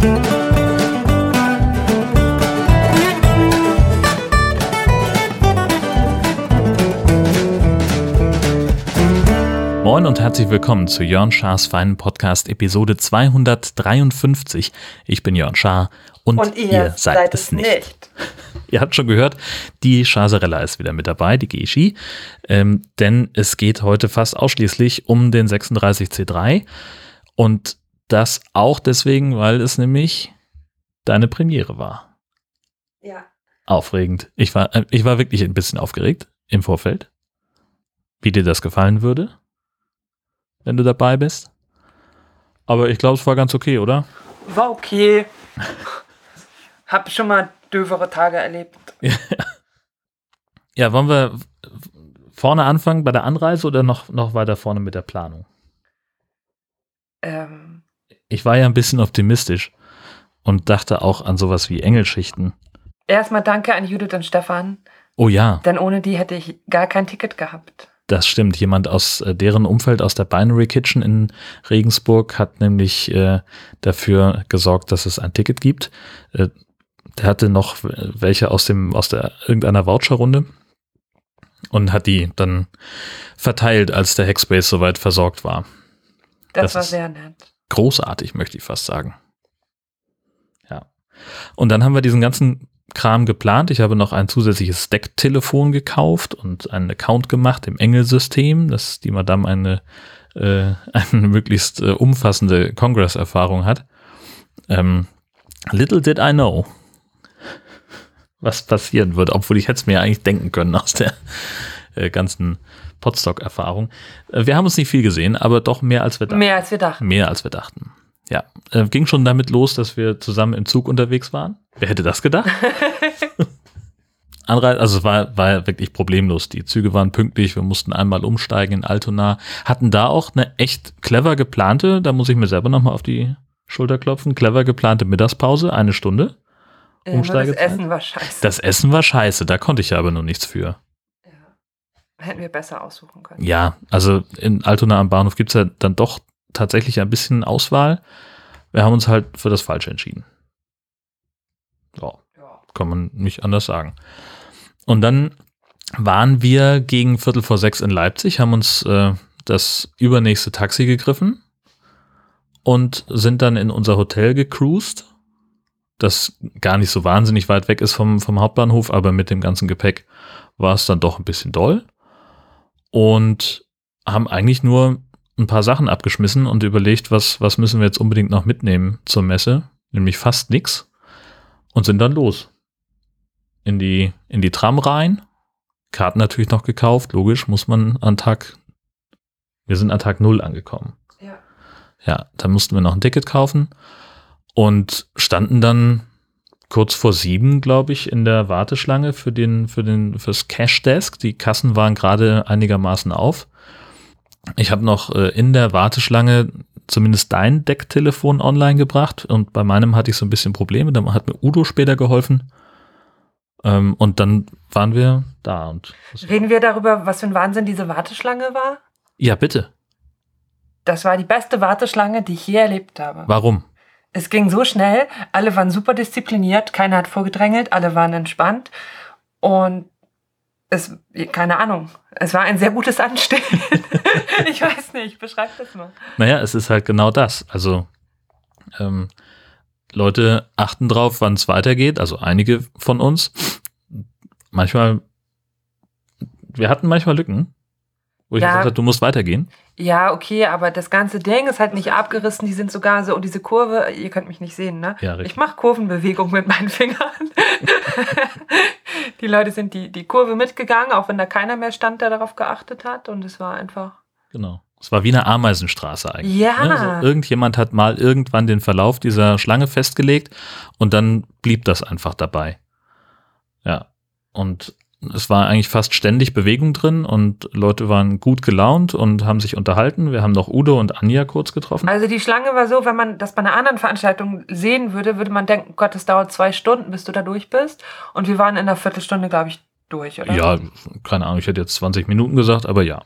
Moin und herzlich willkommen zu Jörn Schars feinen Podcast Episode 253. Ich bin Jörn Schaar und, Und ihr ihr seid, seid es nicht. nicht. Ihr habt schon gehört, die Chaserella ist wieder mit dabei, die Geschi. Ähm, denn es geht heute fast ausschließlich um den 36C3 und das auch deswegen, weil es nämlich deine Premiere war. Ja. Aufregend. Ich war, äh, ich war wirklich ein bisschen aufgeregt im Vorfeld, wie dir das gefallen würde, wenn du dabei bist. Aber ich glaube, es war ganz okay, oder? War okay. Hab schon mal dövere Tage erlebt. Ja, wollen wir vorne anfangen bei der Anreise oder noch, noch weiter vorne mit der Planung? Ähm, Ich war ja ein bisschen optimistisch und dachte auch an sowas wie Engelschichten. erstmal danke an Judith und Stefan, Oh ja, denn ohne die hätte ich gar kein Ticket gehabt. das stimmt. Jemand aus äh, deren Umfeld, aus der Binary Kitchen in Regensburg, hat nämlich äh, dafür gesorgt, dass es ein Ticket gibt. Äh, der hatte noch welche aus dem aus der irgendeiner Voucherrunde und hat die dann verteilt, als der Hackspace soweit versorgt war. Das, Das war ist- sehr nett. Großartig, möchte ich fast sagen. Ja. Und dann haben wir diesen ganzen Kram geplant. Ich habe noch ein zusätzliches Stack-Telefon gekauft und einen Account gemacht im Engel-System, dass die Madame eine, äh, eine möglichst äh, umfassende Congress-Erfahrung hat. Ähm, little did I know, was passieren wird, obwohl ich hätte es mir eigentlich denken können aus der äh, ganzen Podstock-Erfahrung. Äh, wir haben uns nicht viel gesehen, aber doch mehr als wir dachten. Mehr als wir dachten. Mehr als wir dachten. Ja, äh, ging schon damit los, dass wir zusammen im Zug unterwegs waren. Wer hätte das gedacht? Anreise, also es war, war wirklich problemlos. Die Züge waren pünktlich, wir mussten einmal umsteigen in Altona, hatten da auch eine echt clever geplante, da muss ich mir selber nochmal auf die Schulter klopfen, clever geplante Mittagspause, eine Stunde. Äh, nur das Umsteigezeit? Essen war scheiße. Das Essen war scheiße, da konnte ich ja aber nur nichts für. Hätten wir besser aussuchen können. Ja, also in Altona am Bahnhof gibt's ja dann doch tatsächlich ein bisschen Auswahl. Wir haben uns halt für das Falsche entschieden. Ja, Ja. kann man nicht anders sagen. Und dann waren wir gegen Viertel vor sechs in Leipzig, haben uns äh, das übernächste Taxi gegriffen und sind dann in unser Hotel gecruised, das gar nicht so wahnsinnig weit weg ist vom, vom Hauptbahnhof, aber mit dem ganzen Gepäck war es dann doch ein bisschen doll. Und haben eigentlich nur ein paar Sachen abgeschmissen und überlegt, was, was müssen wir jetzt unbedingt noch mitnehmen zur Messe, nämlich fast nix und sind dann los. In die, in die Tram rein, Karten natürlich noch gekauft, logisch, muss man an Tag, wir sind an Tag null angekommen. Ja. Ja, dann mussten wir noch ein Ticket kaufen und standen dann kurz vor sieben, glaube ich, in der Warteschlange für den, für den, fürs Cash Desk. Die Kassen waren gerade einigermaßen auf. Ich habe noch äh, in der Warteschlange zumindest dein Decktelefon online gebracht und bei meinem hatte ich so ein bisschen Probleme. Da hat mir Udo später geholfen. Ähm, und dann waren wir da und Reden wir darüber, was für ein Wahnsinn diese Warteschlange war? ja, bitte. Das war die beste Warteschlange, die ich je erlebt habe. Warum? Es ging so schnell, alle waren super diszipliniert, keiner hat vorgedrängelt, alle waren entspannt und es, keine Ahnung, es war ein sehr gutes Anstehen. ich weiß nicht, beschreib das mal. Naja, es ist halt genau das. Also ähm, Leute achten drauf, wann es weitergeht. Also einige von uns. Manchmal, wir hatten manchmal Lücken, wo ich Ja. gesagt habe, du musst weitergehen. Ja, okay, aber das ganze Ding ist halt nicht abgerissen, die sind sogar so, und diese Kurve, ihr könnt mich nicht sehen, ne? Ja, richtig. Ich mache Kurvenbewegung mit meinen Fingern. die Leute sind die, die Kurve mitgegangen, auch wenn da keiner mehr stand, der darauf geachtet hat. Und es war einfach. Genau. Es war wie eine Ameisenstraße eigentlich. Ja. Ne? Also irgendjemand hat mal irgendwann den Verlauf dieser Schlange festgelegt und dann blieb das einfach dabei. Ja. Und es war eigentlich fast ständig Bewegung drin und Leute waren gut gelaunt und haben sich unterhalten. Wir haben noch Udo und Anja kurz getroffen. Also die Schlange war so, wenn man das bei einer anderen Veranstaltung sehen würde, würde man denken, Gott, das dauert zwei Stunden, bis du da durch bist. Und wir waren in einer Viertelstunde, glaube ich, durch, oder? Ja, keine Ahnung, ich hätte jetzt 20 Minuten gesagt, aber ja.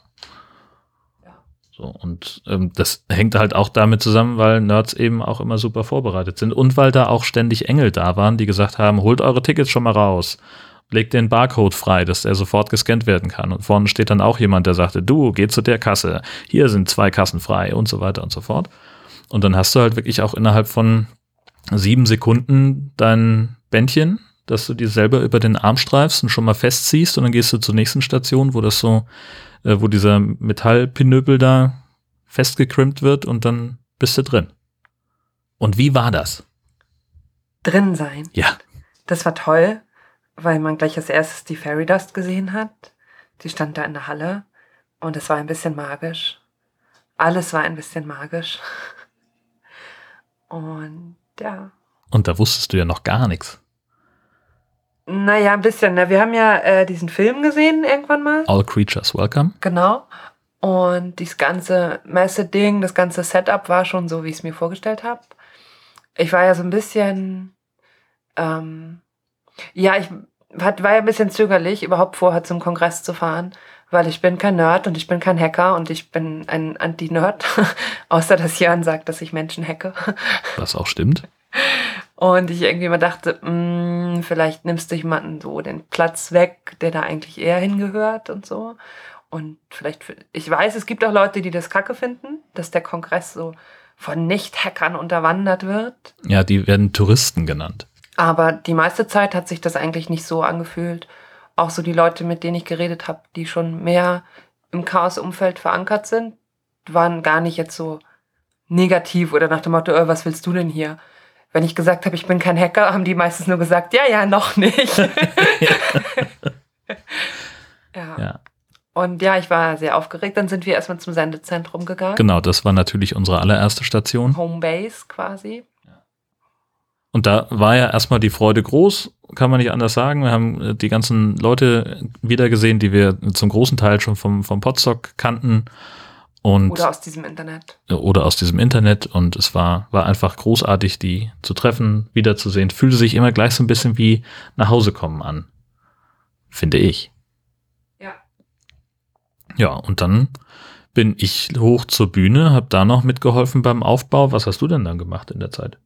So, und ähm, das hängt halt auch damit zusammen, weil Nerds eben auch immer super vorbereitet sind und weil da auch ständig Engel da waren, die gesagt haben, holt eure Tickets schon mal raus, legt den Barcode frei, dass der sofort gescannt werden kann. Und vorne steht dann auch jemand, der sagte, du, geh zu der Kasse, hier sind zwei Kassen frei und so weiter und so fort. Und dann hast du halt wirklich auch innerhalb von sieben Sekunden dein Bändchen, dass du dir selber über den Arm streifst und schon mal festziehst und dann gehst du zur nächsten Station, wo das so äh, wo dieser Metallpinöbel da festgekrimmt wird und dann bist du drin. Und wie war das? Drin sein. Ja. Das war toll, weil man gleich als erstes die Fairy Dust gesehen hat. Die stand da in der Halle und es war ein bisschen magisch. Alles war ein bisschen magisch. Und ja. Und da wusstest du ja noch gar nichts. Naja, ein bisschen. Ne? Wir haben ja äh, diesen Film gesehen irgendwann mal. All Creatures Welcome. Genau. Und dieses ganze Messe-Ding, das ganze Setup war schon so, wie ich es mir vorgestellt habe. Ich war ja so ein bisschen, ähm, ja, ich war ja ein bisschen zögerlich, überhaupt vorher zum Kongress zu fahren, weil ich bin kein Nerd und ich bin kein Hacker und ich bin ein Anti-Nerd, außer dass Jan sagt, dass ich Menschen hacke. Was auch stimmt. Und ich irgendwie mal dachte, mh, mm, vielleicht nimmst du jemanden so den Platz weg, der da eigentlich eher hingehört und so. Und vielleicht, ich weiß, es gibt auch Leute, die das kacke finden, dass der Kongress so von Nicht-Hackern unterwandert wird. Ja, die werden Touristen genannt. Aber die meiste Zeit hat sich das eigentlich nicht so angefühlt. Auch so die Leute, mit denen ich geredet habe, die schon mehr im Chaos-Umfeld verankert sind, waren gar nicht jetzt so negativ oder nach dem Motto, oh, was willst du denn hier? wenn ich gesagt habe, ich bin kein Hacker, haben die meistens nur gesagt, ja, ja, noch nicht. ja. ja. Und ja, ich war sehr aufgeregt. Dann sind wir erstmal zum Sendezentrum gegangen. Genau, das war natürlich unsere allererste Station. Homebase quasi. Und da war ja erstmal die Freude groß, kann man nicht anders sagen. Wir haben äh, die ganzen Leute wiedergesehen, die wir zum großen Teil schon vom, vom Podstock kannten. Und, oder aus diesem Internet. Oder aus diesem Internet. Und es war, war einfach großartig, die zu treffen, wiederzusehen. Fühlte sich immer gleich so ein bisschen wie nach Hause kommen an. Finde ich. Ja. Ja, und dann bin ich hoch zur Bühne, habe da noch mitgeholfen beim Aufbau. Was hast du denn dann gemacht in der Zeit?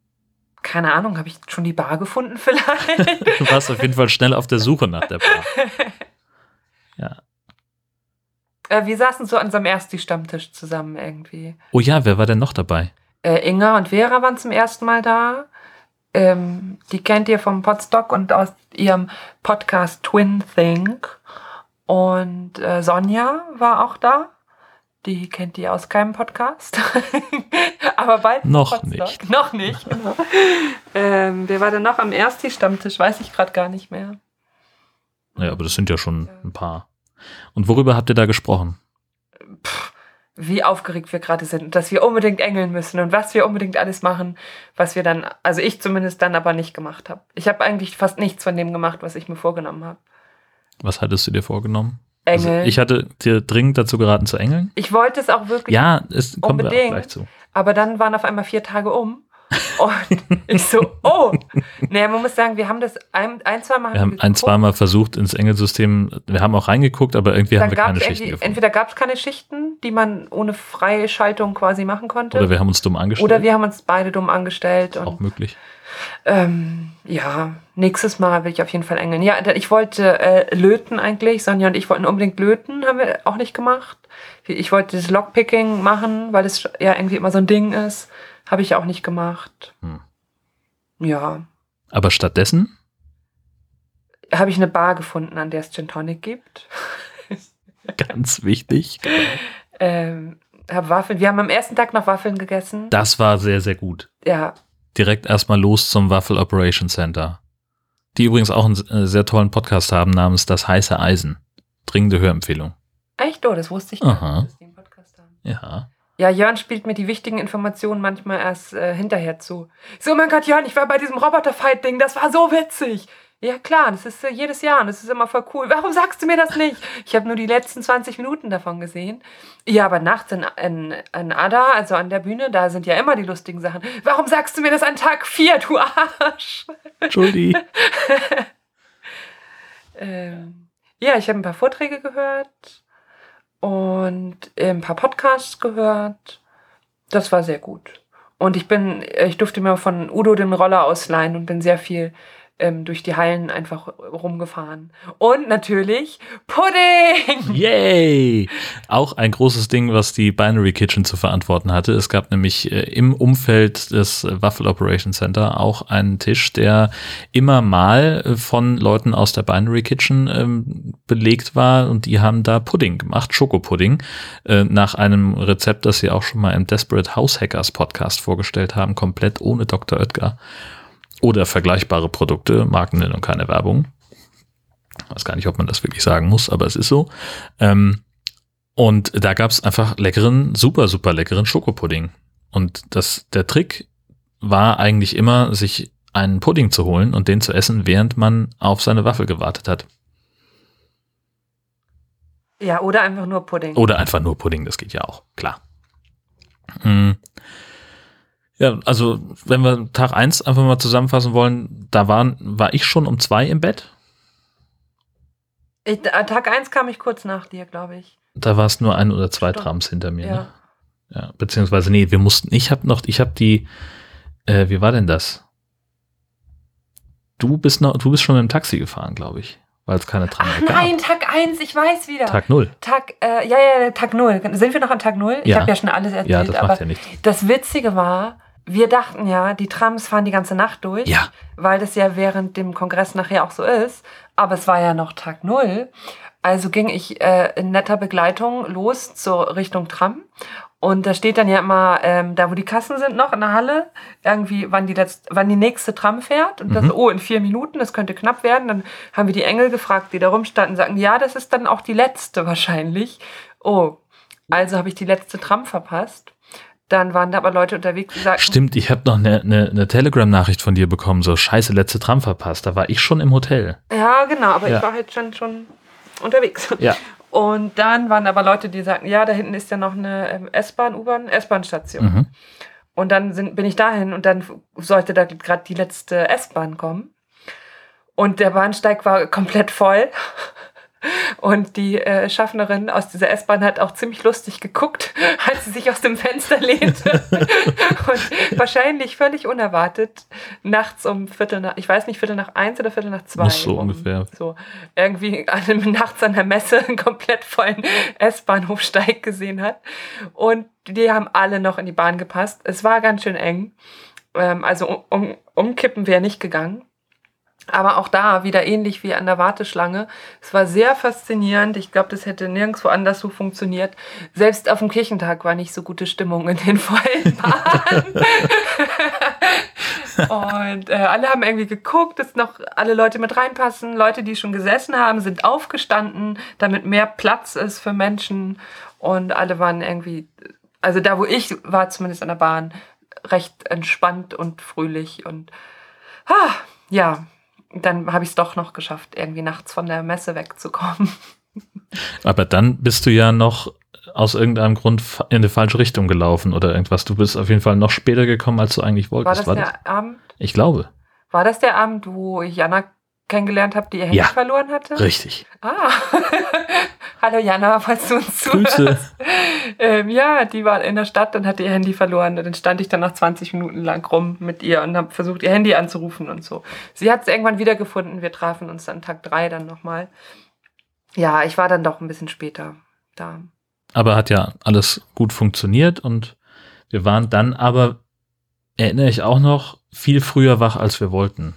Keine Ahnung, habe ich schon die Bar gefunden vielleicht? du warst auf jeden Fall schnell auf der Suche nach der Bar. Ja. Äh, wir saßen so an unserem Ersti-Stammtisch zusammen irgendwie. Oh ja, wer war denn noch dabei? Äh, Inga und Vera waren zum ersten Mal da. Ähm, die kennt ihr vom Podstock und aus ihrem Podcast Twin Think. Und äh, Sonja war auch da. Die kennt ihr aus keinem Podcast. Aber bald. Noch nicht. Noch nicht. ähm, wer war denn noch am Ersti-Stammtisch? Weiß ich gerade gar nicht mehr. Ja, aber das sind ja schon ein paar. Und worüber habt ihr da gesprochen? Puh, wie aufgeregt wir gerade sind, dass wir unbedingt engeln müssen und was wir unbedingt alles machen, was wir dann, also ich zumindest dann aber nicht gemacht habe. Ich habe eigentlich fast nichts von dem gemacht, was ich mir vorgenommen habe. Was hattest du dir vorgenommen? Engeln. Also ich hatte dir dringend dazu geraten zu engeln. Ich wollte es auch wirklich. Ja, es kommt auch gleich zu. Aber dann waren auf einmal vier Tage um und ich so, oh. Naja, man muss sagen, wir haben das ein, ein zwei Mal. Wir haben ein, zwei Mal versucht ins Engelsystem. Wir haben auch reingeguckt, aber irgendwie Dann haben wir keine Schichten gefunden. Entweder gab es keine Schichten, die man ohne freie Schaltung quasi machen konnte. Oder wir haben uns dumm angestellt. Oder wir haben uns beide dumm angestellt. Und, auch möglich. Ähm, ja, nächstes Mal will ich auf jeden Fall engeln. Ja, ich wollte äh, löten eigentlich. Sonja und ich wollten unbedingt löten, haben wir auch nicht gemacht. Ich wollte das Lockpicking machen, weil es ja irgendwie immer so ein Ding ist. Habe ich auch nicht gemacht. Hm. Ja. Aber stattdessen? Habe ich eine Bar gefunden, an der es Gin Tonic gibt. Ganz wichtig. ähm, hab Waffeln. Wir haben am ersten Tag noch Waffeln gegessen. Das war sehr, sehr gut. Ja. Direkt erstmal los zum Waffel Operation Center. Die übrigens auch einen äh, sehr tollen Podcast haben namens Das heiße Eisen. Dringende Hörempfehlung. Echt? Oh, das wusste ich nicht, dass die einen Podcast haben. Ja. Ja, Jörn spielt mir die wichtigen Informationen manchmal erst äh, hinterher zu. So, mein Gott, Jörn, ich war bei diesem Roboter-Fight-Ding, das war so witzig. Ja, klar, das ist äh, jedes Jahr und das ist immer voll cool. Warum sagst du mir das nicht? Ich habe nur die letzten 20 Minuten davon gesehen. Ja, aber nachts in, in, in Ada, also an der Bühne, da sind ja immer die lustigen Sachen. Warum sagst du mir das an Tag 4, du Arsch? Entschuldigung. ähm, ja, ich habe ein paar Vorträge gehört und ein paar Podcasts gehört. Das war sehr gut. Und ich bin, ich durfte mir von Udo den Roller ausleihen und bin sehr viel ähm, durch die Hallen einfach rumgefahren. Und natürlich Pudding! Yay! Auch ein großes Ding, was die Binary Kitchen zu verantworten hatte. Es gab nämlich äh, im Umfeld des Waffle Operation Center auch einen Tisch, der immer mal äh, von Leuten aus der Binary Kitchen ähm, belegt war und die haben da Pudding gemacht, Schokopudding, äh, nach einem Rezept, das sie auch schon mal im Desperate House Hackers Podcast vorgestellt haben, komplett ohne Dr. Oetker oder vergleichbare Produkte, Markennennung, keine Werbung. Ich weiß gar nicht, ob man das wirklich sagen muss, aber es ist so. Ähm, und da gab es einfach leckeren, super, super leckeren Schokopudding. Und das, der Trick war eigentlich immer, sich einen Pudding zu holen und den zu essen, während man auf seine Waffel gewartet hat. Ja, oder einfach nur Pudding. Oder einfach nur Pudding, das geht ja auch, klar. Mhm. Ja, also wenn wir Tag eins einfach mal zusammenfassen wollen, da waren, war ich schon um zwei im Bett. Ich, äh, Tag eins kam ich kurz nach dir, glaube ich. Da war es nur ein oder zwei Stimmt. Trams hinter mir. Ja. Ne? ja. Beziehungsweise, nee, wir mussten, ich habe noch, ich habe die, äh, wie war denn das? Du bist noch, du bist schon im Taxi gefahren, glaube ich weil es keine Tram Ach, gab. Nein, Tag 1, ich weiß wieder. Tag 0. Tag, äh, ja, ja, Tag 0. Sind wir noch an Tag 0? Ich ja. habe ja schon alles erzählt. Ja, das macht ja nichts. Das Witzige war, wir dachten ja, die Trams fahren die ganze Nacht durch, ja. weil das ja während dem Kongress nachher auch so ist. Aber es war ja noch Tag Null. Also ging ich äh, in netter Begleitung los zur Richtung Tram. Und da steht dann ja immer, ähm, da wo die Kassen sind noch in der Halle, irgendwie, wann die, letzte, wann die nächste Tram fährt. Und das, mhm. oh, in vier Minuten, das könnte knapp werden. Dann haben wir die Engel gefragt, die da rumstanden, sagen, ja, das ist dann auch die letzte wahrscheinlich. Oh, also habe ich die letzte Tram verpasst. Dann waren da aber Leute unterwegs, die sagten. Stimmt, ich habe noch eine, eine, eine Telegram-Nachricht von dir bekommen, so scheiße, letzte Tram verpasst. Da war ich schon im Hotel. Ja, genau, aber ja. ich war halt schon, schon unterwegs. Ja. Und dann waren aber Leute, die sagten, ja, da hinten ist ja noch eine ähm, S-Bahn, U-Bahn, S-Bahn-Station. Mhm. Und dann sind, bin ich dahin und dann sollte da gerade die letzte S-Bahn kommen. Und der Bahnsteig war komplett voll. Und die äh, Schaffnerin aus dieser S-Bahn hat auch ziemlich lustig geguckt, als sie sich aus dem Fenster lehnte. und wahrscheinlich völlig unerwartet nachts um Viertel nach, ich weiß nicht, Viertel nach eins oder Viertel nach zwei. So um, ungefähr. So irgendwie nachts an der Messe einen komplett vollen S-Bahnhofsteig gesehen hat. Und die haben alle noch in die Bahn gepasst. Es war ganz schön eng. Ähm, also um, um, umkippen wäre nicht gegangen. Aber auch da wieder ähnlich wie an der Warteschlange. Es war sehr faszinierend. Ich glaube, das hätte nirgendwo anders so funktioniert. Selbst auf dem Kirchentag war nicht so gute Stimmung in den vollen Bahnen. Und äh, alle haben irgendwie geguckt, dass noch alle Leute mit reinpassen. Leute, die schon gesessen haben, sind aufgestanden, damit mehr Platz ist für Menschen. Und alle waren irgendwie, also da, wo ich war, zumindest an der Bahn, recht entspannt und fröhlich. Und ah, ja, dann habe ich es doch noch geschafft, irgendwie nachts von der Messe wegzukommen. Aber dann bist du ja noch aus irgendeinem Grund in die falsche Richtung gelaufen oder irgendwas. Du bist auf jeden Fall noch später gekommen, als du eigentlich wolltest. War das War der das? Abend? Ich glaube. War das der Abend, wo ich Jana kennengelernt habe, die ihr Handy ja, verloren hatte? Richtig. Ah. Hallo Jana, falls du uns zuhörst. Ähm, ja, die war in der Stadt und hatte ihr Handy verloren. Und dann stand ich dann noch 20 Minuten lang rum mit ihr und habe versucht, ihr Handy anzurufen und so. Sie hat es irgendwann wiedergefunden. Wir trafen uns dann Tag drei dann nochmal. Ja, ich war dann doch ein bisschen später da. Aber hat ja alles gut funktioniert und wir waren dann aber, erinnere ich auch noch, viel früher wach, als wir wollten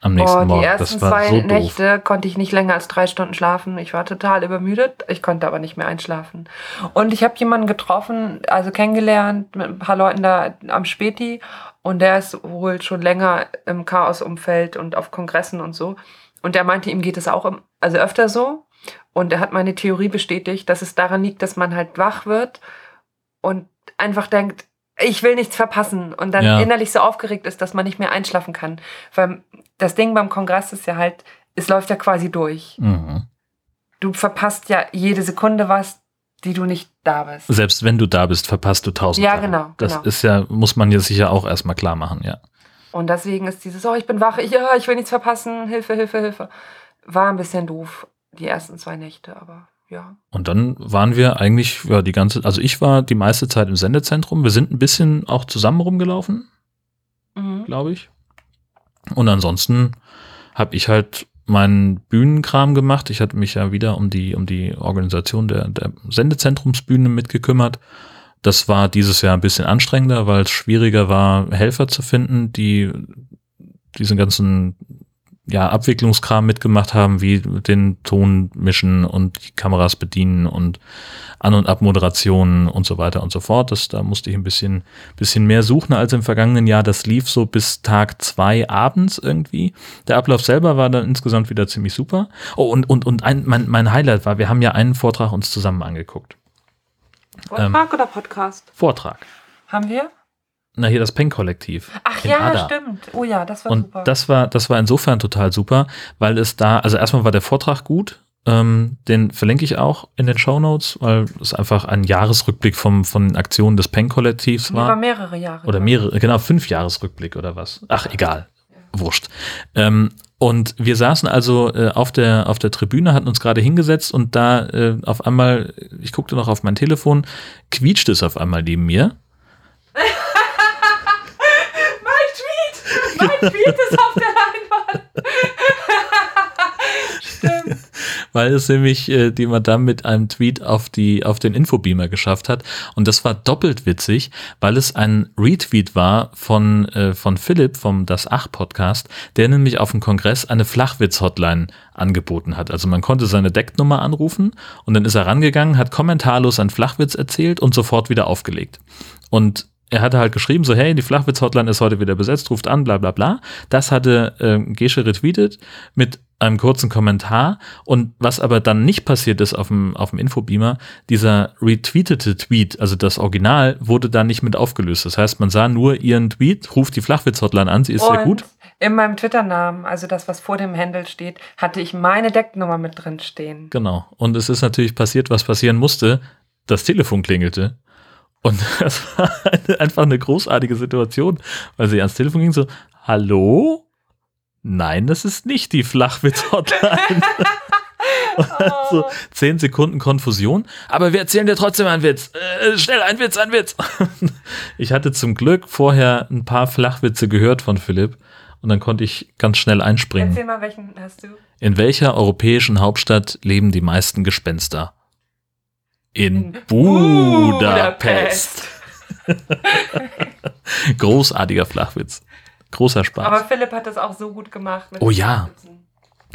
am nächsten oh, die Morgen. ersten zwei so Nächte konnte ich nicht länger als drei Stunden schlafen. Ich war total übermüdet. Ich konnte aber nicht mehr einschlafen. Und ich habe jemanden getroffen, also kennengelernt mit ein paar Leuten da am Späti. Und der ist wohl schon länger im Chaos-Umfeld und auf Kongressen und so. Und der meinte, ihm geht es auch im, also öfter so. Und er hat meine Theorie bestätigt, dass es daran liegt, dass man halt wach wird und einfach denkt, ich will nichts verpassen und dann ja. innerlich so aufgeregt ist, dass man nicht mehr einschlafen kann. Weil das Ding beim Kongress ist ja halt, es läuft ja quasi durch. Mhm. Du verpasst ja jede Sekunde was, die du nicht da bist. Selbst wenn du da bist, verpasst du tausend. Ja, genau. Das genau. ist ja, muss man ja sicher auch erstmal klar machen, ja. Und deswegen ist dieses, oh, ich bin wach, ich, ja, ich will nichts verpassen, Hilfe, Hilfe, Hilfe. War ein bisschen doof, die ersten zwei Nächte, aber Ja. Und dann waren wir eigentlich, ja, die ganze, also ich war die meiste Zeit im Sendezentrum. Wir sind ein bisschen auch zusammen rumgelaufen, Mhm. glaube ich. Und ansonsten habe ich halt meinen Bühnenkram gemacht. Ich hatte mich ja wieder um die, um die Organisation der, der Sendezentrumsbühne mitgekümmert. Das war dieses Jahr ein bisschen anstrengender, weil es schwieriger war, Helfer zu finden, die diesen ganzen ja, Abwicklungskram mitgemacht haben, wie den Ton mischen und die Kameras bedienen und An- und Abmoderationen und so weiter und so fort. Das, da musste ich ein bisschen, bisschen mehr suchen als im vergangenen Jahr. Das lief so bis Tag zwei abends irgendwie. Der Ablauf selber war dann insgesamt wieder ziemlich super. Oh, und, und, und ein, mein, mein Highlight war, wir haben ja einen Vortrag uns zusammen angeguckt. Vortrag oder Podcast? Vortrag. Haben wir? Na, hier das Peng-Kollektiv. Ach ja, Ada. stimmt. Oh ja, das war Und super. das war, das war insofern total super, weil es da, also erstmal war der Vortrag gut, ähm, den verlinke ich auch in den Show Notes, weil es einfach ein Jahresrückblick vom, von den Aktionen des Peng-Kollektivs Über war. mehrere Jahre. Oder mehrere, genau, fünf Jahresrückblick oder was. Ach, egal. Wurscht. Ähm, und wir saßen also äh, auf, der, auf der Tribüne, hatten uns gerade hingesetzt und da äh, auf einmal, ich guckte noch auf mein Telefon, quietschte es auf einmal neben mir. Leinwand! Weil es nämlich äh, die Madame mit einem Tweet auf die auf den Infobeamer geschafft hat und das war doppelt witzig, weil es ein Retweet war von äh, von Philipp vom Das Ach Podcast, der nämlich auf dem Kongress eine Flachwitz Hotline angeboten hat. Also man konnte seine Decknummer anrufen und dann ist er rangegangen, hat kommentarlos einen Flachwitz erzählt und sofort wieder aufgelegt. Und er hatte halt geschrieben, so, hey, die Flachwitz-Hotline ist heute wieder besetzt, ruft an, bla bla bla. Das hatte ähm, Gesche retweetet mit einem kurzen Kommentar. Und was aber dann nicht passiert ist auf dem, auf dem Infobeamer, dieser retweetete Tweet, also das Original, wurde da nicht mit aufgelöst. Das heißt, man sah nur ihren Tweet, ruft die Flachwitz-Hotline an, sie ist sehr Und gut. In meinem Twitter-Namen, also das, was vor dem Handle steht, hatte ich meine Decknummer mit drin stehen. Genau. Und es ist natürlich passiert, was passieren musste. Das Telefon klingelte. Und das war einfach eine großartige Situation, weil sie ans Telefon ging so, hallo? Nein, das ist nicht die Flachwitz-Hotline. So zehn Sekunden Konfusion. Aber wir erzählen dir trotzdem einen Witz. Äh, schnell, ein Witz, ein Witz. Ich hatte zum Glück vorher ein paar Flachwitze gehört von Philipp. Und dann konnte ich ganz schnell einspringen. Erzähl mal, welchen hast du? In welcher europäischen Hauptstadt leben die meisten Gespenster? In Budapest. Großartiger Flachwitz. Großer Spaß. Aber Philipp hat das auch so gut gemacht. mit Oh ja.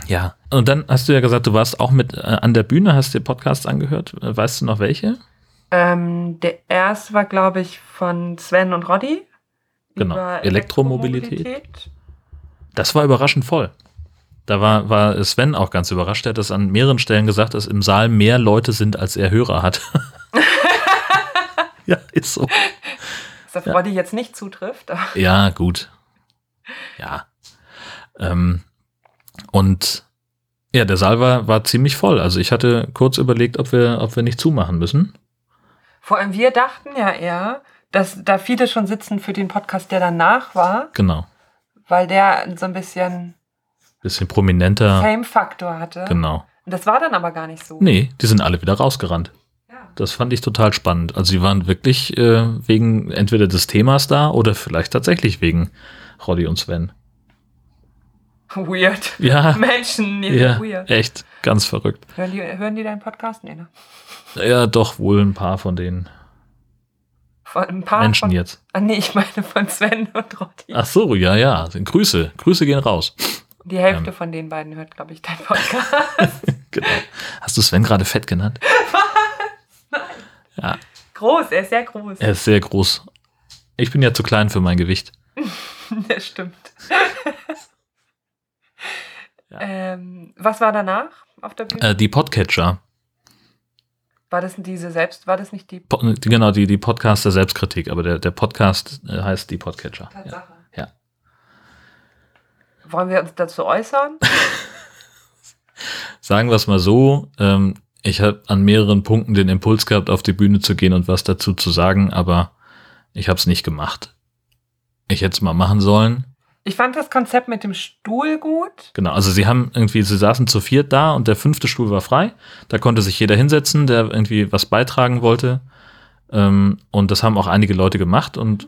Ja. Und dann hast du ja gesagt, du warst auch mit äh, an der Bühne, hast dir Podcasts angehört. Äh, Weißt du noch welche? Ähm, der erste war, glaube ich, von Sven und Roddy. Genau. über Elektromobilität. Das war überraschend voll. Da war, war Sven auch ganz überrascht. Er hat das an mehreren Stellen gesagt, dass im Saal mehr Leute sind, als er Hörer hat. ja, ist so. Was auf Ja. Roddy jetzt nicht zutrifft. Ja, gut. Ja. Ähm, und ja, der Saal war, war ziemlich voll. Also ich hatte kurz überlegt, ob wir, ob wir nicht zumachen müssen. Vor allem wir dachten ja eher, dass da viele schon sitzen für den Podcast, der danach war, Genau. weil der so ein bisschen Bisschen prominenter. Fame-Faktor hatte. Genau. Und das war dann aber gar nicht so. Nee, die sind alle wieder rausgerannt. Ja. Das fand ich total spannend. Also sie waren wirklich äh, wegen entweder des Themas da oder vielleicht tatsächlich wegen Roddy und Sven. Weird. Ja, Menschen, die ja, sind weird. echt ganz verrückt. Hören die, hören die deinen Podcast? Nee, ne? Ja, doch wohl ein paar von den Von, ein paar Menschen von, jetzt. Ah, nee, ich meine von Sven und Roddy. Ach so, ja, ja. Grüße, Grüße gehen raus. Die Hälfte Ähm. von den beiden hört, glaube ich, deinen Podcast. Genau. Hast du Sven gerade fett genannt? Ja, groß, er ist sehr groß. er ist sehr groß. Ich bin ja zu klein für mein Gewicht. Das stimmt. Ja. ähm, was war danach auf der Bühne? Äh, die Podcatcher. war das diese selbst, war das nicht die Po die- genau, die, die Podcast der Selbstkritik, aber der, der Podcast äh, heißt die Podcatcher. Tatsache? Ja. Wollen wir uns dazu äußern? Sagen wir es mal so, ähm, ich habe an mehreren Punkten den Impuls gehabt, auf die Bühne zu gehen und was dazu zu sagen, aber ich habe es nicht gemacht. Ich hätte es mal machen sollen. Ich fand das Konzept mit dem Stuhl gut. Genau, also sie haben irgendwie, sie saßen zu viert da und der fünfte Stuhl war frei. Da konnte sich jeder hinsetzen, der irgendwie was beitragen wollte. Ähm, und das haben auch einige Leute gemacht. Und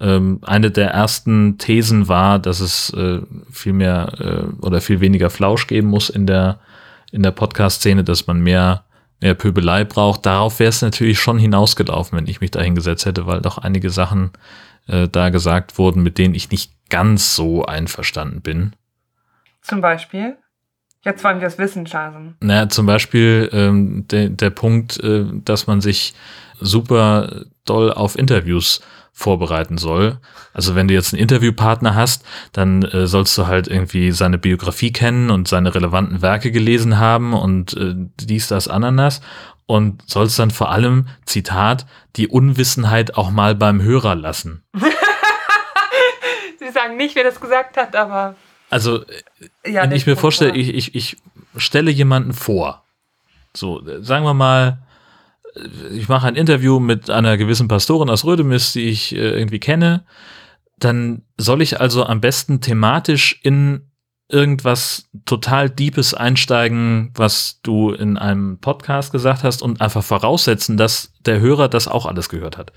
ähm, eine der ersten Thesen war, dass es äh, viel mehr äh, oder viel weniger Flausch geben muss in der, in der Podcast-Szene, dass man mehr, mehr Pöbelei braucht. Darauf wäre es natürlich schon hinausgelaufen, wenn ich mich da hingesetzt hätte, weil doch einige Sachen äh, da gesagt wurden, mit denen ich nicht ganz so einverstanden bin. Zum Beispiel? Jetzt wollen wir es wissen, Chasen. Naja, zum Beispiel ähm, de, der Punkt, äh, dass man sich super doll auf Interviews vorbereiten soll. Also wenn du jetzt einen Interviewpartner hast, dann äh, sollst du halt irgendwie seine Biografie kennen und seine relevanten Werke gelesen haben und äh, dies, das, Ananas und sollst dann vor allem, Zitat, die Unwissenheit auch mal beim Hörer lassen. sagen nicht, wer das gesagt hat, aber. Also, ja, wenn ich mir vorstelle, ich, ich, ich stelle jemanden vor. So, sagen wir mal, ich mache ein Interview mit einer gewissen Pastorin aus Rödemis, die ich äh, irgendwie kenne. Dann soll ich also am besten thematisch in irgendwas total Deepes einsteigen, was du in einem Podcast gesagt hast und einfach voraussetzen, dass der Hörer das auch alles gehört hat.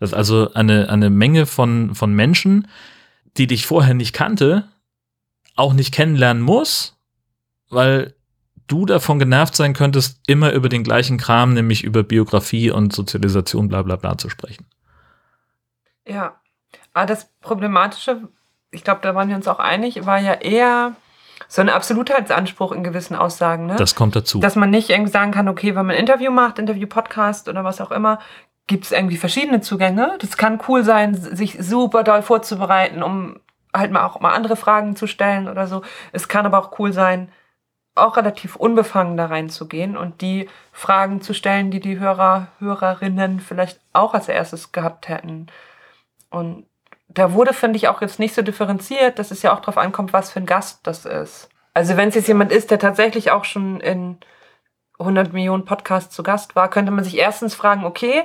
Das ist also eine, eine Menge von, von Menschen, die dich vorher nicht kannte, auch nicht kennenlernen muss, weil du davon genervt sein könntest, immer über den gleichen Kram, nämlich über Biografie und Sozialisation, bla bla bla zu sprechen. Ja, aber das Problematische, ich glaube, da waren wir uns auch einig, war ja eher so ein Absolutheitsanspruch in gewissen Aussagen. Ne? Das kommt dazu. Dass man nicht irgendwie sagen kann, okay, wenn man ein Interview macht, Interview-Podcast oder was auch immer, gibt es irgendwie verschiedene Zugänge. Das kann cool sein, sich super doll vorzubereiten, um halt mal auch mal andere Fragen zu stellen oder so. Es kann aber auch cool sein, auch relativ unbefangen da reinzugehen und die Fragen zu stellen, die die Hörer, Hörerinnen vielleicht auch als erstes gehabt hätten. Und da wurde, finde ich, auch jetzt nicht so differenziert, dass es ja auch darauf ankommt, was für ein Gast das ist. Also wenn es jetzt jemand ist, der tatsächlich auch schon in 100 Millionen Podcasts zu Gast war, könnte man sich erstens fragen, okay,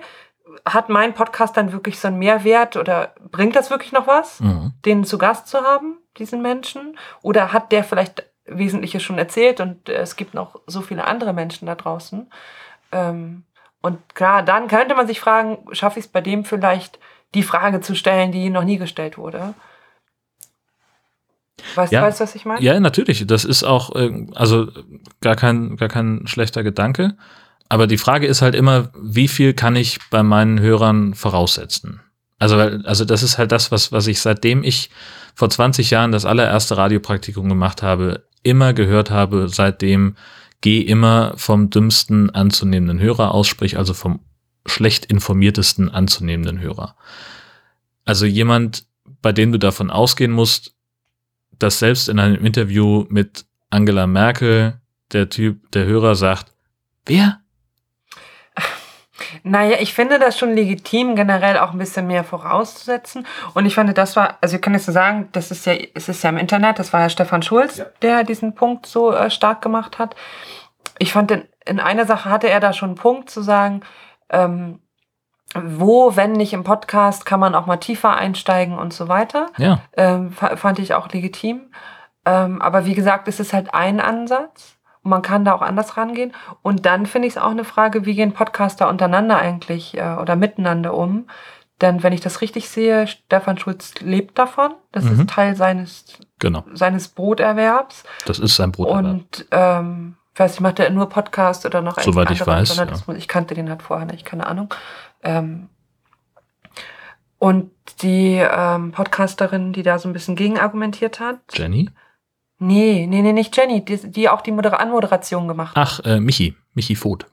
hat mein Podcast dann wirklich so einen Mehrwert oder bringt das wirklich noch was, mhm. den zu Gast zu haben, diesen Menschen? Oder hat der vielleicht Wesentliches schon erzählt und es gibt noch so viele andere Menschen da draußen? Ähm, und klar, dann könnte man sich fragen, schaffe ich es bei dem vielleicht, die Frage zu stellen, die noch nie gestellt wurde? Weißt ja, du, weißt, was ich meine? Ja, natürlich. Das ist auch, äh, also gar kein, gar kein schlechter Gedanke. Aber die Frage ist halt immer, wie viel kann ich bei meinen Hörern voraussetzen? Also, also das ist halt das, was, was ich seitdem ich vor 20 Jahren das allererste Radiopraktikum gemacht habe, immer gehört habe, seitdem geh immer vom dümmsten anzunehmenden Hörer aus, sprich also vom schlecht informiertesten anzunehmenden Hörer. Also jemand, bei dem du davon ausgehen musst, dass selbst in einem Interview mit Angela Merkel der Typ, der Hörer sagt, wer? Naja, ich finde das schon legitim, generell auch ein bisschen mehr vorauszusetzen. Und ich finde, das war, also ich kann jetzt so sagen, das ist ja, es ist ja im Internet, das war ja Stefan Schulz, ja. der diesen Punkt so äh, stark gemacht hat. Ich fand, in, in einer Sache hatte er da schon einen Punkt zu sagen, ähm, wo, wenn nicht im Podcast, kann man auch mal tiefer einsteigen und so weiter. Ja. Ähm, fand ich auch legitim. Ähm, aber wie gesagt, es ist halt ein Ansatz. Man kann da auch anders rangehen. Und dann finde ich es auch eine Frage, wie gehen Podcaster untereinander eigentlich äh, oder miteinander um? Denn wenn ich das richtig sehe, Stefan Schulz lebt davon. Das mhm. ist Teil seines, genau. seines Broterwerbs. Das ist sein Broterwerb. Und ähm, ich weiß nicht, macht er nur Podcast oder noch Soweit ich weiß. Ja. ich kannte den halt vorher nicht, keine Ahnung. Ähm, und die ähm, Podcasterin, die da so ein bisschen gegen argumentiert hat. Jenny? Nee, nee, nee, nicht Jenny, die, die auch die Moder Anmoderation gemacht hat. Ach, äh, Michi, Michi Voth.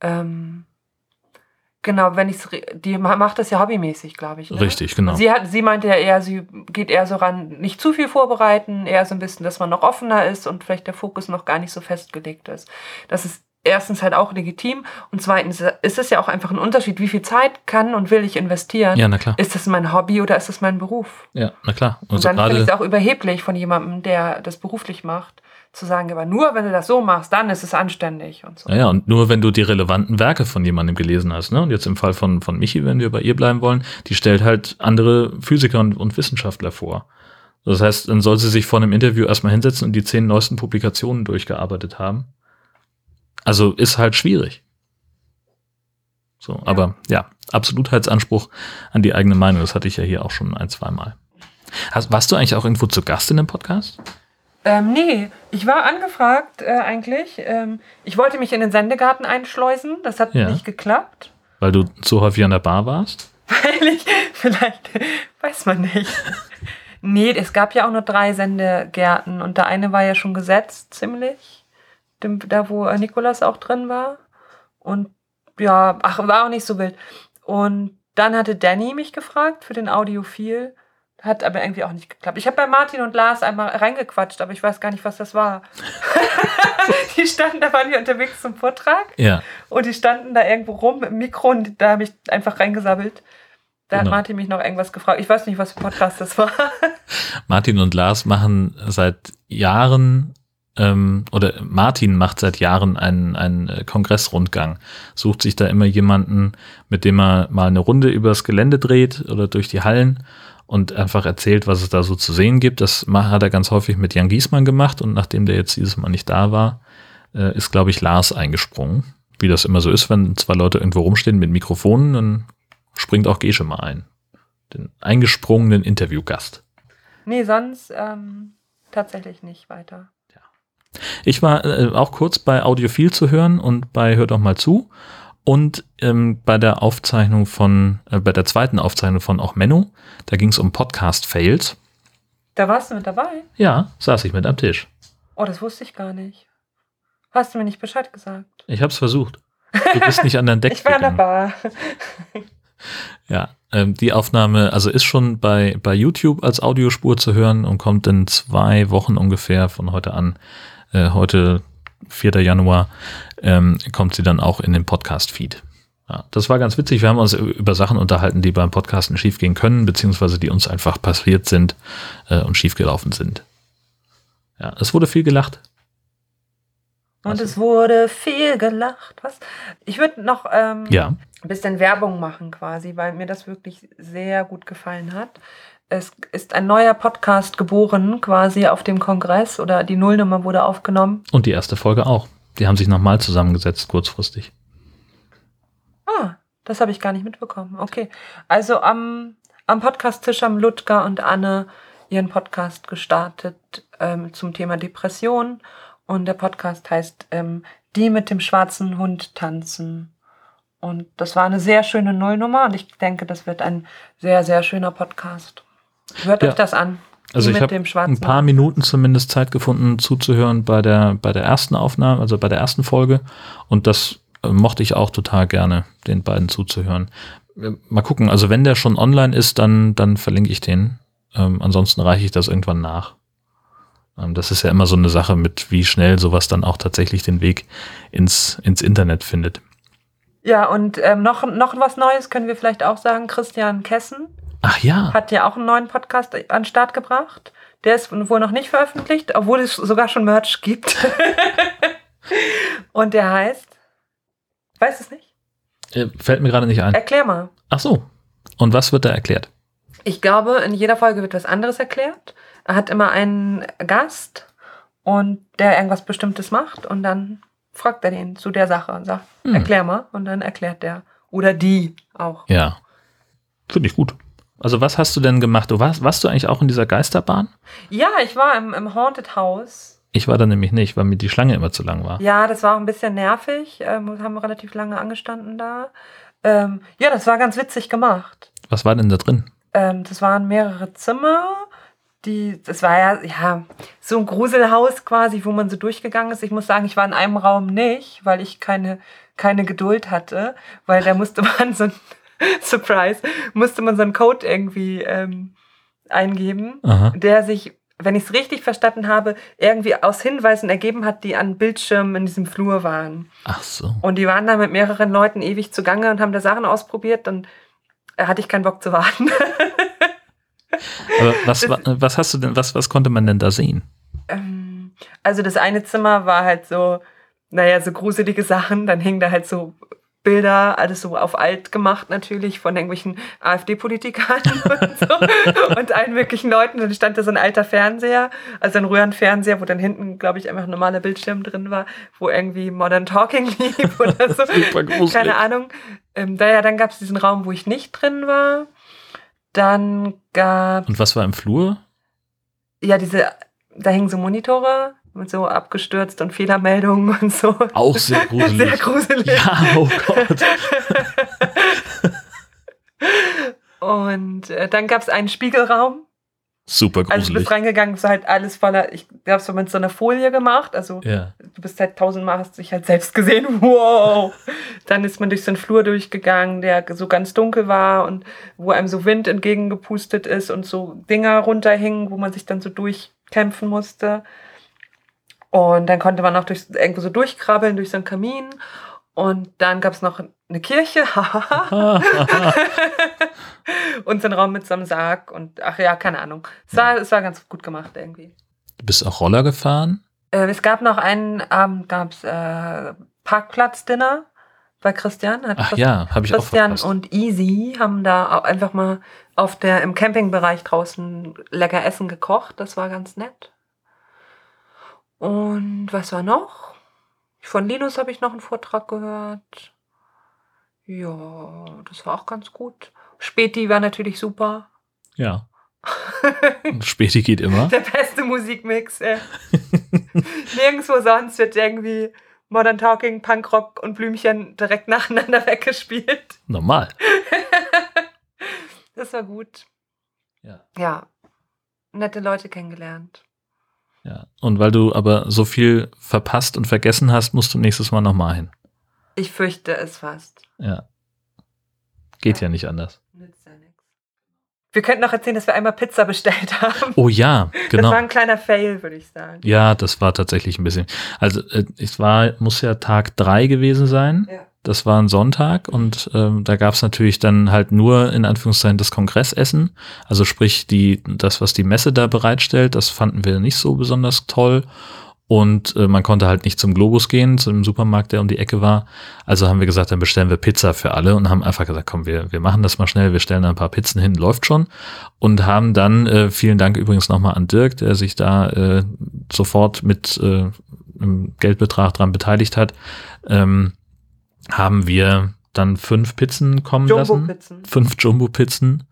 Ähm, genau, wenn ich's, die macht das ja hobbymäßig, glaube ich. Ne? Richtig, genau. Sie, hat, sie meinte ja eher, sie geht eher so ran, nicht zu viel vorbereiten, eher so ein bisschen, dass man noch offener ist und vielleicht der Fokus noch gar nicht so festgelegt ist. Das ist erstens halt auch legitim und zweitens ist es ja auch einfach ein Unterschied, wie viel Zeit kann und will ich investieren. Ja, na klar. Ist das mein Hobby oder ist das mein Beruf? Ja, na klar. Also und dann finde ich es auch überheblich von jemandem, der das beruflich macht, zu sagen, aber nur wenn du das so machst, dann ist es anständig und so. Ja, und nur wenn du die relevanten Werke von jemandem gelesen hast. Ne? Und jetzt im Fall von, von Michi, wenn wir bei ihr bleiben wollen, die stellt halt andere Physiker und, und Wissenschaftler vor. Das heißt, dann soll sie sich vor einem Interview erstmal hinsetzen und die zehn neuesten Publikationen durchgearbeitet haben. Also ist halt schwierig. So, ja. aber ja, Absolutheitsanspruch an die eigene Meinung, das hatte ich ja hier auch schon ein, zwei Mal. Hast, warst du eigentlich auch irgendwo zu Gast in dem Podcast? Ähm, nee, ich war angefragt äh, eigentlich. Ähm, ich wollte mich in den Sendegarten einschleusen, das hat ja. nicht geklappt. Weil du zu häufig an der Bar warst? Weil ich, vielleicht, weiß man nicht. nee, es gab ja auch nur drei Sendegärten und der eine war ja schon gesetzt, ziemlich. Dem, da, wo Nikolas auch drin war. Und ja, ach, war auch nicht so wild. Und dann hatte Danny mich gefragt für den Audiophil. Hat aber irgendwie auch nicht geklappt. Ich habe bei Martin und Lars einmal reingequatscht, aber ich weiß gar nicht, was das war. die standen, da waren die unterwegs zum Vortrag. Ja. Und die standen da irgendwo rum dem Mikro und da habe ich einfach reingesabbelt. Da genau. hat Martin mich noch irgendwas gefragt. Ich weiß nicht, was für Podcast das war. Martin und Lars machen seit Jahren ähm, oder Martin macht seit Jahren einen, einen äh, Kongressrundgang, sucht sich da immer jemanden, mit dem er mal eine Runde übers Gelände dreht oder durch die Hallen und einfach erzählt, was es da so zu sehen gibt. Das hat er ganz häufig mit Jan Giesmann gemacht und nachdem der jetzt dieses Mal nicht da war, äh, ist, glaube ich, Lars eingesprungen. Wie das immer so ist, wenn zwei Leute irgendwo rumstehen mit Mikrofonen, dann springt auch Gesche mal ein. Den eingesprungenen Interviewgast. Nee, sonst ähm, tatsächlich nicht weiter. Ich war äh, auch kurz bei Audiophil zu hören und bei Hört doch mal zu. Und ähm, bei der Aufzeichnung von, äh, bei der zweiten Aufzeichnung von auch Menno, da ging es um Podcast-Fails. Da warst du mit dabei? Ja, saß ich mit am Tisch. Oh, das wusste ich gar nicht. Hast du mir nicht Bescheid gesagt? Ich hab's versucht. Du bist nicht an dein Deck Ich war gegangen. dabei. ja, ähm, die Aufnahme, also ist schon bei, bei YouTube als Audiospur zu hören und kommt in zwei Wochen ungefähr von heute an äh, heute 4. Januar, ähm, kommt sie dann auch in den Podcast-Feed. Ja, das war ganz witzig. Wir haben uns über Sachen unterhalten, die beim Podcasten schiefgehen können, beziehungsweise die uns einfach passiert sind äh, und schiefgelaufen sind. Ja, es wurde viel gelacht. Und also. es wurde viel gelacht. Was? Ich würde noch ähm, ja. ein bisschen Werbung machen quasi, weil mir das wirklich sehr gut gefallen hat es ist ein neuer Podcast geboren, quasi auf dem Kongress oder die Nullnummer wurde aufgenommen. Und die erste Folge auch. Die haben sich nochmal zusammengesetzt, kurzfristig. Ah, das habe ich gar nicht mitbekommen. Okay. Also am, am Podcast-Tisch haben Ludger und Anne ihren Podcast gestartet ähm, zum Thema Depression. Und der Podcast heißt ähm, Die mit dem schwarzen Hund tanzen. Und das war eine sehr schöne Nullnummer und ich denke, das wird ein sehr, sehr schöner Podcast. Hört ja. euch das an. Also ich habe ein paar Minuten zumindest Zeit gefunden zuzuhören bei der, bei der ersten Aufnahme, also bei der ersten Folge. Und das äh, mochte ich auch total gerne, den beiden zuzuhören. Äh, mal gucken, also wenn der schon online ist, dann, dann verlinke ich den. Ähm, ansonsten reiche ich das irgendwann nach. Ähm, das ist ja immer so eine Sache mit, wie schnell sowas dann auch tatsächlich den Weg ins, ins Internet findet. Ja, und ähm, noch, noch was Neues können wir vielleicht auch sagen. Christian Kessen Ach ja. Hat ja auch einen neuen Podcast an den Start gebracht. Der ist wohl noch nicht veröffentlicht, obwohl es sogar schon Merch gibt. Und der heißt. Weiß es nicht? Äh, fällt mir gerade nicht ein. Erklär mal. Ach so. Und was wird da erklärt? Ich glaube, in jeder Folge wird was anderes erklärt. Er hat immer einen Gast und der irgendwas Bestimmtes macht und dann fragt er den zu der Sache und sagt, hm. erklär mal und dann erklärt der. Oder die auch. Ja. Finde ich gut. Also was hast du denn gemacht? Du warst, warst du eigentlich auch in dieser Geisterbahn? Ja, ich war im, im Haunted House. Ich war da nämlich nicht, weil mir die Schlange immer zu lang war. Ja, das war auch ein bisschen nervig. Ähm, haben relativ lange angestanden da. Ähm, ja, das war ganz witzig gemacht. Was war denn da drin? Ähm, das waren mehrere Zimmer. Die, das war ja, ja, so ein Gruselhaus quasi, wo man so durchgegangen ist. Ich muss sagen, ich war in einem Raum nicht, weil ich keine, keine Geduld hatte, weil da musste man so ein Surprise, musste man so einen Code irgendwie ähm, eingeben, Aha. der sich, wenn ich es richtig verstanden habe, irgendwie aus Hinweisen ergeben hat, die an Bildschirmen in diesem Flur waren. Ach so. Und die waren da mit mehreren Leuten ewig zugange und haben da Sachen ausprobiert und äh, hatte ich keinen Bock zu warten. Aber was, das, was hast du denn, was, was konnte man denn da sehen? Ähm, also das eine Zimmer war halt so, naja, so gruselige Sachen, dann hingen da halt so Bilder, alles so auf alt gemacht natürlich von irgendwelchen AfD-Politikern und so und allen möglichen Leuten. Dann stand da so ein alter Fernseher, also ein Röhrenfernseher, wo dann hinten, glaube ich, einfach ein normaler Bildschirm drin war, wo irgendwie Modern Talking lief oder so. Super gruselig. Keine Ahnung. Ähm, da, ja, dann gab es diesen Raum, wo ich nicht drin war. Dann gab Und was war im Flur? ja diese, da hingen so Monitore mit so abgestürzt und Fehlermeldungen und so. Auch sehr gruselig. Sehr gruselig. Ja, oh Gott. Und äh, dann gab es einen Spiegelraum. Super Also du gruselig. bist reingegangen, war halt alles voller, ich glaube, so mit so einer Folie gemacht. Also ja. du bist halt tausendmal, hast dich halt selbst gesehen. Wow! Dann ist man durch so einen Flur durchgegangen, der so ganz dunkel war und wo einem so Wind entgegengepustet ist und so Dinger runterhingen, wo man sich dann so durchkämpfen musste. Und dann konnte man auch durch, irgendwo so durchkrabbeln durch so einen Kamin. Und dann gab es noch eine Kirche. und so einen Raum mit so einem Sarg. Und ach ja, keine Ahnung. Es war, es war ganz gut gemacht irgendwie. Du bist auch Roller gefahren? Äh, es gab noch einen Abend, gab es äh, Parkplatzdinner bei Christian. Hat Ach Christ- ja, habe ich auch Christian und Easy haben da auch einfach mal auf der, im Campingbereich draußen lecker Essen gekocht. Das war ganz nett. Und was war noch? Von Linus habe ich noch einen Vortrag gehört. Ja, das war auch ganz gut. Späti war natürlich super. Ja. Späti geht immer. Der beste Musikmix. Ey. Nirgendwo sonst wird irgendwie Modern Talking, Punkrock und Blümchen direkt nacheinander weggespielt. Normal. Das war gut. Ja. Ja. Nette Leute kennengelernt. Ja. Und weil du aber so viel verpasst und vergessen hast, musst du nächstes Mal nochmal hin. Ich fürchte es fast. Ja. Geht ja nicht anders. Nützt ja nichts. Wir könnten noch erzählen, dass wir einmal Pizza bestellt haben. Oh ja, Das genau. war ein kleiner Fail, würde ich sagen. Ja, das war tatsächlich ein bisschen. Also äh, es war, muss ja Tag drei gewesen sein. Ja. Das war ein Sonntag und ähm, da gab es natürlich dann halt nur in Anführungszeichen das Kongressessen. Also sprich die, das, was die Messe da bereitstellt, das fanden wir nicht so besonders toll. Und äh, man konnte halt nicht zum Globus gehen, zu dem Supermarkt, der um die Ecke war. Also haben wir gesagt, dann bestellen wir Pizza für alle und haben einfach gesagt, komm, wir, wir machen das mal schnell, wir stellen ein paar Pizzen hin, läuft schon. Und haben dann, äh, vielen Dank übrigens nochmal an Dirk, der sich da äh, sofort mit äh, einem Geldbetrag dran beteiligt hat, ähm, haben wir dann fünf Pizzen kommen lassen. Jumbo-Pizzen. Fünf Jumbo-Pizzen.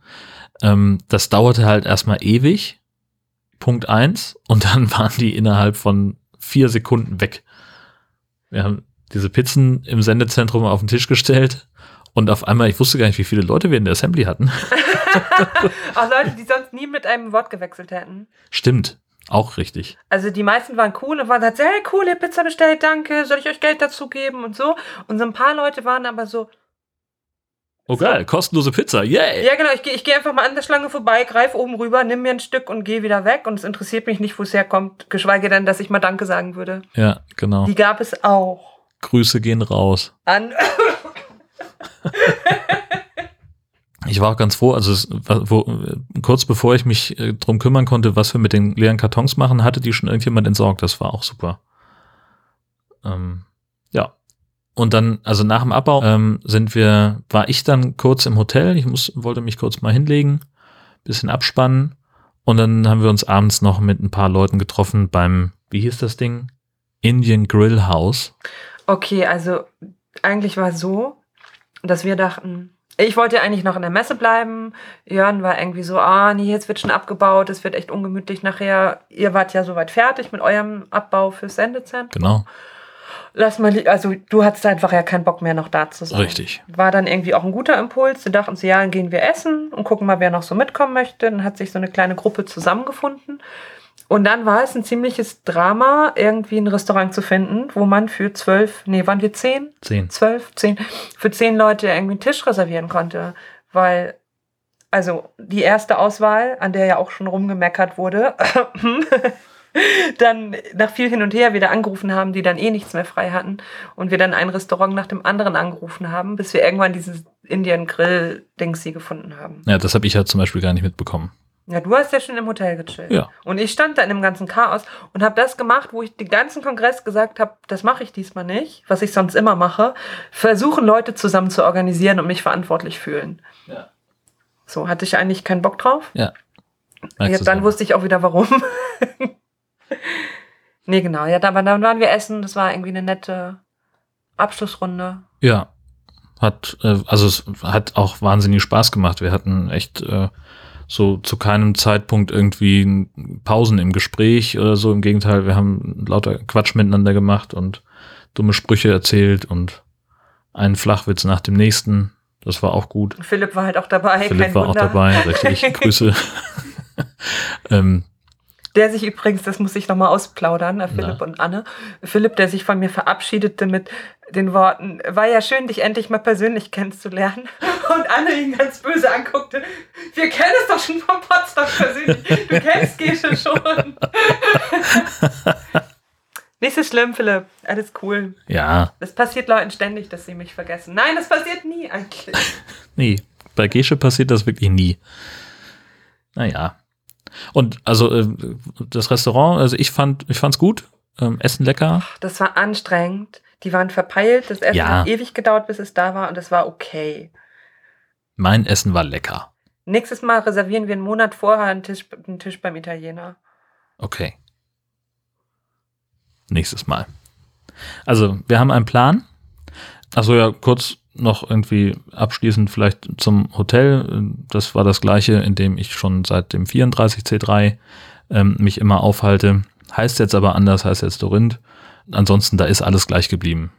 Ähm, das dauerte halt erstmal ewig. Punkt eins. Und dann waren die innerhalb von vier Sekunden weg. Wir haben diese Pizzen im Sendezentrum auf den Tisch gestellt. Und auf einmal, ich wusste gar nicht, wie viele Leute wir in der Assembly hatten. Auch Leute, die sonst nie mit einem Wort gewechselt hätten. Stimmt. Auch richtig. Also die meisten waren cool und waren halt hey cool, ihr Pizza bestellt, danke, soll ich euch Geld dazu geben und so. Und so ein paar Leute waren aber so, Oh geil, kostenlose Pizza, yay! ja genau, ich, ich gehe einfach mal an der Schlange vorbei, greif oben rüber, nimm mir ein Stück und gehe wieder weg. Und es interessiert mich nicht, wo es herkommt, geschweige denn, dass ich mal Danke sagen würde. Ja, genau. Die gab es auch. Grüße gehen raus. An Ich war auch ganz froh, also es, wo, kurz bevor ich mich äh, drum kümmern konnte, was wir mit den leeren Kartons machen, hatte die schon irgendjemand entsorgt. Das war auch super. Ähm, ja. Und dann, also nach dem Abbau ähm, sind wir, war ich dann kurz im Hotel. Ich muss, wollte mich kurz mal hinlegen, bisschen abspannen. Und dann haben wir uns abends noch mit ein paar Leuten getroffen beim, wie hieß das Ding? Indian Grill House. Okay, also eigentlich war es so, dass wir dachten, ich wollte eigentlich noch in der Messe bleiben. Jörn war irgendwie so, ah, nee, jetzt wird schon abgebaut, es wird echt ungemütlich nachher. Ihr wart ja soweit fertig mit eurem Abbau fürs Sendezentrum. Genau, Lass mal, also du hattest einfach ja keinen Bock mehr noch da zu sein. richtig. War dann irgendwie auch ein guter Impuls. Wir dachten so, ja, dann gehen wir essen und gucken mal, wer noch so mitkommen möchte. Dann hat sich so eine kleine Gruppe zusammengefunden. Und dann war es ein ziemliches Drama, irgendwie ein Restaurant zu finden, wo man für zwölf, nee, waren wir zehn? Zehn. zwölf, zehn, für zehn Leute irgendwie einen Tisch reservieren konnte. Weil, also die erste Auswahl, an der ja auch schon rumgemeckert wurde, dann nach viel hin und her wieder angerufen haben, die dann eh nichts mehr frei hatten. Und wir dann ein Restaurant nach dem anderen angerufen haben, bis wir irgendwann dieses Indian Grill Dings sie gefunden haben. Ja, das habe ich ja zum Beispiel gar nicht mitbekommen. Ja, du hast ja schon im Hotel gechillt. Ja. Und ich stand da in dem ganzen Chaos und habe das gemacht, wo ich den ganzen Kongress gesagt habe, das mache ich diesmal nicht, was ich sonst immer mache. Versuchen, Leute zusammen zu organisieren und mich verantwortlich fühlen. Ja. So, hatte ich eigentlich keinen Bock drauf. Ja. Ja, Merkst du dann wusste ich auch wieder warum. Nee, genau. Ja, aber dann waren wir essen. Das war irgendwie eine nette Abschlussrunde. Ja. Hat, äh, also es hat auch wahnsinnig Spaß gemacht. Wir hatten echt äh, so zu keinem Zeitpunkt irgendwie Pausen im Gespräch oder so. Im Gegenteil, wir haben lauter Quatsch miteinander gemacht und dumme Sprüche erzählt und einen Flachwitz nach dem nächsten. Das war auch gut. Philipp war halt auch dabei. Philipp war auch Wunder. dabei, richtig. Grüße. ähm, Der sich übrigens, das muss ich nochmal ausplaudern, äh, Philipp Na. und Anne. Philipp, der sich von mir verabschiedete mit den Worten, war ja schön, dich endlich mal persönlich kennenzulernen. Und Anne ihn ganz böse anguckte. Wir kennen es doch schon vom Potsdam persönlich. Du kennst Gesche schon. Nicht so schlimm, Philipp. Alles cool. ja, Das passiert Leuten ständig, dass sie mich vergessen. Nein, das passiert nie eigentlich. nee, bei Gesche passiert das wirklich nie. Naja. Und also äh, das Restaurant, also ich fand, ich fand's gut. Ähm, Essen lecker. Das war anstrengend. Die waren verpeilt. Das Essen Ja. hat ewig gedauert, bis es da war. Und es war okay. Mein Essen war lecker. Nächstes Mal reservieren wir einen Monat vorher einen Tisch, einen Tisch beim Italiener. Okay. Nächstes Mal. Also, wir haben einen Plan. Achso, ja, kurz noch irgendwie abschließend vielleicht zum Hotel. Das war das gleiche, in dem ich schon seit dem 34C3 ähm, mich immer aufhalte. Heißt jetzt aber anders, heißt jetzt Dorinth. Ansonsten, da ist alles gleich geblieben.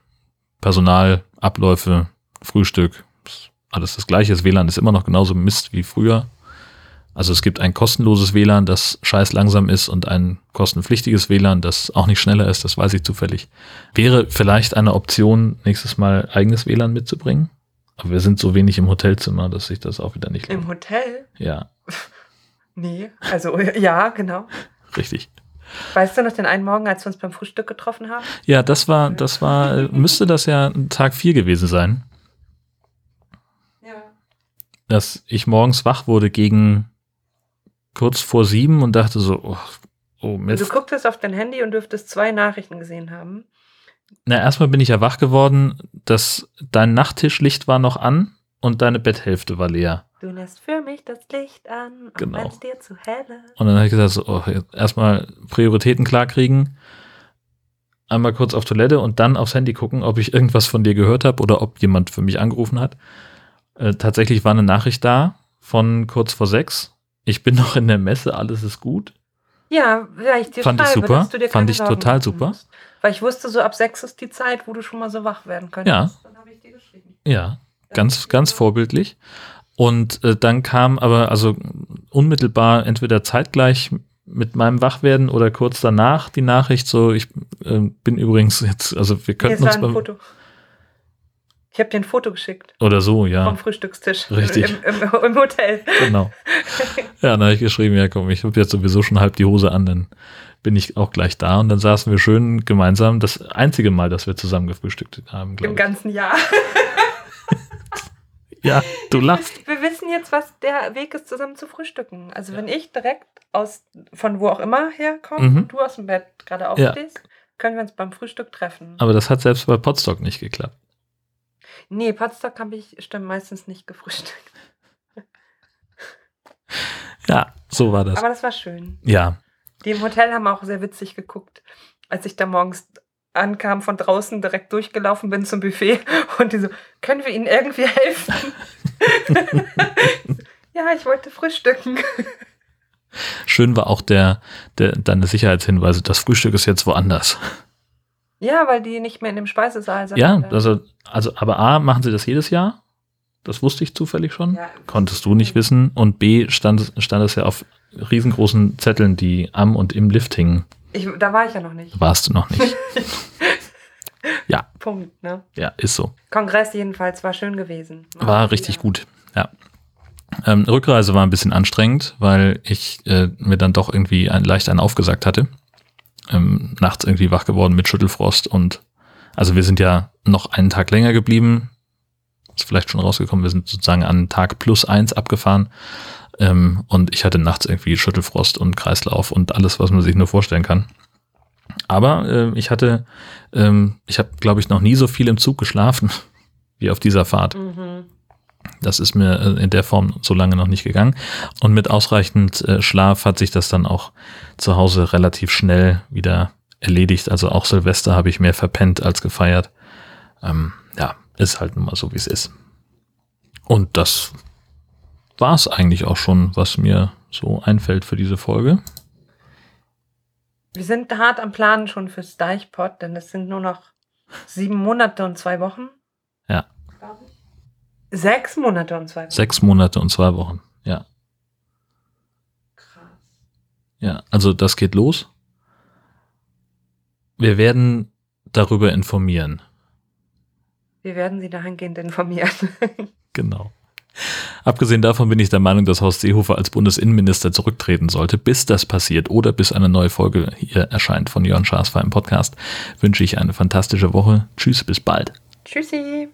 Personal, Abläufe, Frühstück, alles das gleiche. Das WLAN ist immer noch genauso Mist wie früher. Also es gibt ein kostenloses WLAN, das scheiß langsam ist und ein kostenpflichtiges WLAN, das auch nicht schneller ist, das weiß ich zufällig. Wäre vielleicht eine Option, nächstes Mal eigenes WLAN mitzubringen. Aber wir sind so wenig im Hotelzimmer, dass sich das auch wieder nicht Im lohnt. Hotel? Ja, Nee. Also, ja, genau. richtig. Weißt du noch den einen Morgen, als wir uns beim Frühstück getroffen haben? Ja, das war, das war, müsste das ja Tag 4 gewesen sein, Ja. dass ich morgens wach wurde gegen kurz vor sieben und dachte so, oh, oh Und du Mist. gucktest auf dein Handy und dürftest zwei Nachrichten gesehen haben. Na, erstmal bin ich ja wach geworden, dass dein Nachttischlicht war noch an und deine Betthälfte war leer. Du lässt für mich das Licht an, auch Genau. es dir zu hell ist. Und dann habe ich gesagt, so, oh, erstmal Prioritäten klarkriegen, einmal kurz auf Toilette und dann aufs Handy gucken, ob ich irgendwas von dir gehört habe oder ob jemand für mich angerufen hat. Äh, tatsächlich war eine Nachricht da von kurz vor sechs. Ich bin noch in der Messe, alles ist gut. Ja, weil ich dir Fand ich schreibe, super. dass du dir Fand ich Sorgen total machen super. Weil ich wusste, so ab sechs ist die Zeit, wo du schon mal so wach werden könntest. Ja. Dann habe ich dir geschrieben. Ja, ganz, ganz vorbildlich. Und äh, dann kam aber also unmittelbar entweder zeitgleich mit meinem Wachwerden oder kurz danach die Nachricht so, ich äh, bin übrigens jetzt, also wir könnten uns ein beim, Foto. Ich habe dir ein Foto geschickt oder so, ja, vom Frühstückstisch. Richtig. Im, im, Im Hotel. genau. Ja, dann habe ich geschrieben, ja komm, ich habe jetzt sowieso schon halb die Hose an, dann bin ich auch gleich da und dann saßen wir schön gemeinsam, das einzige Mal, dass wir zusammen gefrühstückt haben, Im glaube ich. ganzen Jahr. Ja, du lachst. Wir wissen jetzt, was der Weg ist, zusammen zu frühstücken. Also wenn ich direkt aus, von wo auch immer herkomme, Mhm. und du aus dem Bett gerade Ja. aufstehst, können wir uns beim Frühstück treffen. Aber das hat selbst bei Podstock nicht geklappt. Nee, Potsdam habe ich stimmt, meistens nicht gefrühstückt. Ja, so war das. Aber das war schön. Ja, Die im Hotel haben auch sehr witzig geguckt, als ich da morgens ankam, von draußen direkt durchgelaufen bin zum Buffet und die so, können wir Ihnen irgendwie helfen? ja, ich wollte frühstücken. Schön war auch der, der deine Sicherheitshinweise. Das Frühstück ist jetzt woanders. Ja, weil die nicht mehr in dem Speisesaal sind. Ja, also, also, aber A, machen sie das jedes Jahr? Das wusste ich zufällig schon. Ja. Konntest du nicht wissen. Und B, stand, stand es ja auf riesengroßen Zetteln, die am und im Lift hingen. Ich, da war ich ja noch nicht. Warst du noch nicht. ja, Punkt, ne? ja, ist so. Kongress jedenfalls war schön gewesen. War richtig gut, ja. Ähm, Rückreise war ein bisschen anstrengend, weil ich äh, mir dann doch irgendwie ein, leicht einen aufgesagt hatte. Ähm, nachts irgendwie wach geworden mit Schüttelfrost und also wir sind ja noch einen Tag länger geblieben. Ist vielleicht schon rausgekommen, wir sind sozusagen an Tag plus eins abgefahren Ähm, und ich hatte nachts irgendwie Schüttelfrost und Kreislauf und alles, was man sich nur vorstellen kann. Aber äh, ich hatte, ähm, ich habe, glaube ich, noch nie so viel im Zug geschlafen wie auf dieser Fahrt. Mhm. Das ist mir äh, in der Form so lange noch nicht gegangen. Und mit ausreichend äh, Schlaf hat sich das dann auch zu Hause relativ schnell wieder erledigt. Also auch Silvester habe ich mehr verpennt als gefeiert. Ähm, ja, ist halt nun mal so, wie es ist. Und das war es eigentlich auch schon, was mir so einfällt für diese Folge. Wir sind hart am Planen schon fürs Deichpot, denn es sind nur noch sieben Monate und zwei Wochen. Sechs Monate und zwei Wochen. Sechs Monate und zwei Wochen, ja. Krass. Ja, also das geht los. Wir werden darüber informieren. Wir werden Sie dahingehend informieren. genau. Abgesehen davon bin ich der Meinung, dass Horst Seehofer als Bundesinnenminister zurücktreten sollte. Bis das passiert oder bis eine neue Folge hier erscheint von Jörn Schaas im Podcast, wünsche ich eine fantastische Woche. Tschüss, bis bald. Tschüssi.